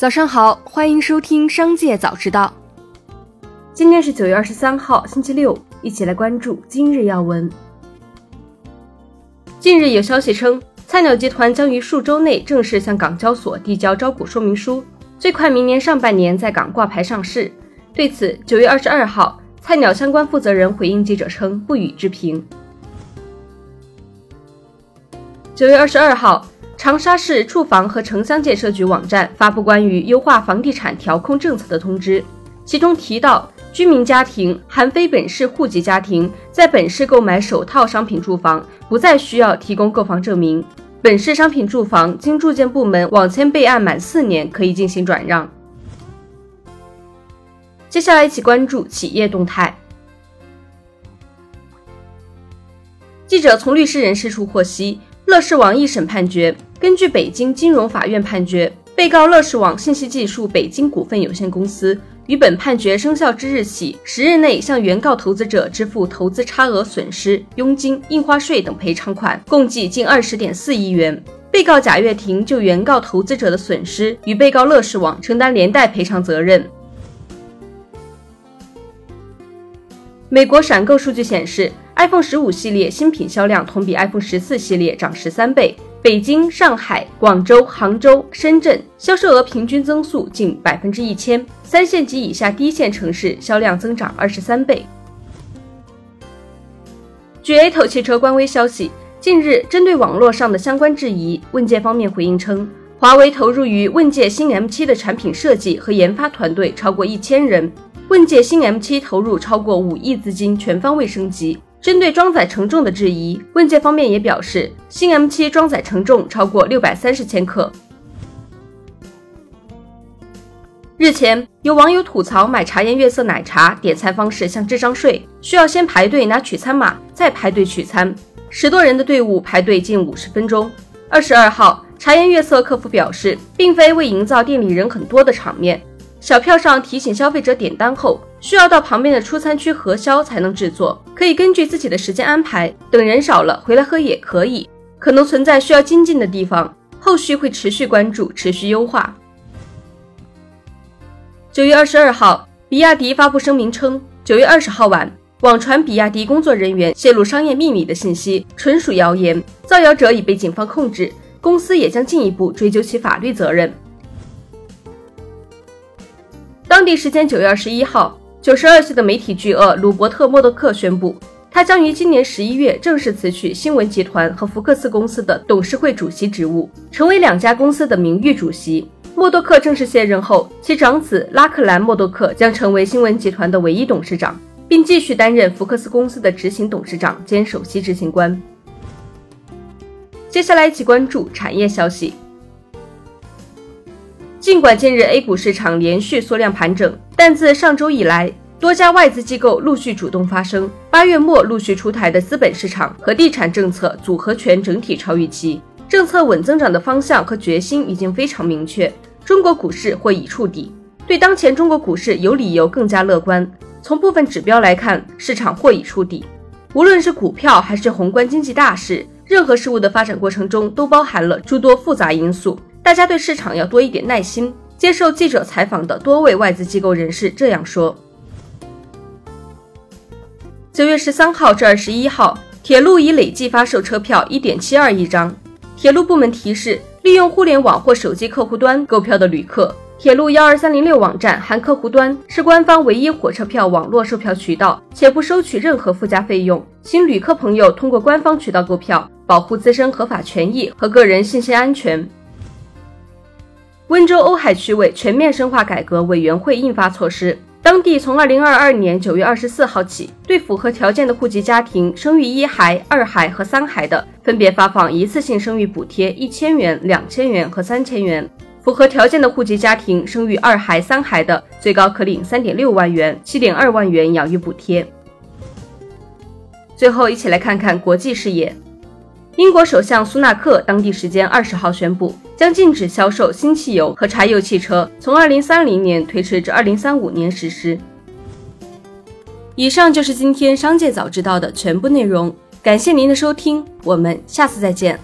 早上好，欢迎收听《商界早知道》。今天是九月二十三号，星期六，一起来关注今日要闻。近日有消息称，菜鸟集团将于数周内正式向港交所递交招股说明书，最快明年上半年在港挂牌上市。对此，九月二十二号，菜鸟相关负责人回应记者称不予置评。九月二十二号。长沙市住房和城乡建设局网站发布关于优化房地产调控政策的通知，其中提到，居民家庭含非本市户籍家庭在本市购买首套商品住房，不再需要提供购房证明。本市商品住房经住建部门网签备案满四年，可以进行转让。接下来一起关注企业动态。记者从律师人士处获悉，乐视网一审判决。根据北京金融法院判决，被告乐视网信息技术北京股份有限公司于本判决生效之日起十日内向原告投资者支付投资差额损失、佣金、印花税等赔偿款，共计近二十点四亿元。被告贾跃亭就原告投资者的损失与被告乐视网承担连带赔偿责任。美国闪购数据显示，iPhone 十五系列新品销量同比 iPhone 十四系列涨十三倍。北京、上海、广州、杭州、深圳销售额平均增速近百分之一千，三线及以下第一线城市销量增长二十三倍。据 A 头汽车官微消息，近日针对网络上的相关质疑，问界方面回应称，华为投入于问界新 M7 的产品设计和研发团队超过一千人，问界新 M7 投入超过五亿资金，全方位升级。针对装载承重的质疑，问界方面也表示，新 M7 装载承重超过六百三十千克。日前，有网友吐槽买茶颜悦色奶茶点餐方式像智商税，需要先排队拿取餐码，再排队取餐，十多人的队伍排队近五十分钟。二十二号，茶颜悦色客服表示，并非为营造店里人很多的场面。小票上提醒消费者点单后，需要到旁边的出餐区核销才能制作，可以根据自己的时间安排，等人少了回来喝也可以。可能存在需要精进的地方，后续会持续关注，持续优化。九月二十二号，比亚迪发布声明称，九月二十号晚，网传比亚迪工作人员泄露商业秘密的信息，纯属谣言，造谣者已被警方控制，公司也将进一步追究其法律责任。当地时间九月二十一号，九十二岁的媒体巨鳄鲁伯特·默多克宣布，他将于今年十一月正式辞去新闻集团和福克斯公司的董事会主席职务，成为两家公司的名誉主席。默多克正式卸任后，其长子拉克兰·默多克将成为新闻集团的唯一董事长，并继续担任福克斯公司的执行董事长兼首席执行官。接下来一起关注产业消息。尽管近日 A 股市场连续缩量盘整，但自上周以来，多家外资机构陆续主动发声。八月末陆续出台的资本市场和地产政策组合拳整体超预期，政策稳增长的方向和决心已经非常明确。中国股市或已触底，对当前中国股市有理由更加乐观。从部分指标来看，市场或已触底。无论是股票还是宏观经济大势，任何事物的发展过程中都包含了诸多复杂因素。大家对市场要多一点耐心。接受记者采访的多位外资机构人士这样说：九月十三号至二十一号，铁路已累计发售车票一点七二亿张。铁路部门提示，利用互联网或手机客户端购票的旅客，铁路幺二三零六网站含客户端是官方唯一火车票网络售票渠道，且不收取任何附加费用。请旅客朋友通过官方渠道购票，保护自身合法权益和个人信息安全。温州瓯海区委全面深化改革委员会印发措施，当地从二零二二年九月二十四号起，对符合条件的户籍家庭生育一孩、二孩和三孩的，分别发放一次性生育补贴一千元、两千元和三千元；符合条件的户籍家庭生育二孩、三孩的，最高可领三点六万元、七点二万元养育补贴。最后，一起来看看国际视野。英国首相苏纳克当地时间二十号宣布，将禁止销售新汽油和柴油汽车，从二零三零年推迟至二零三五年实施。以上就是今天商界早知道的全部内容，感谢您的收听，我们下次再见。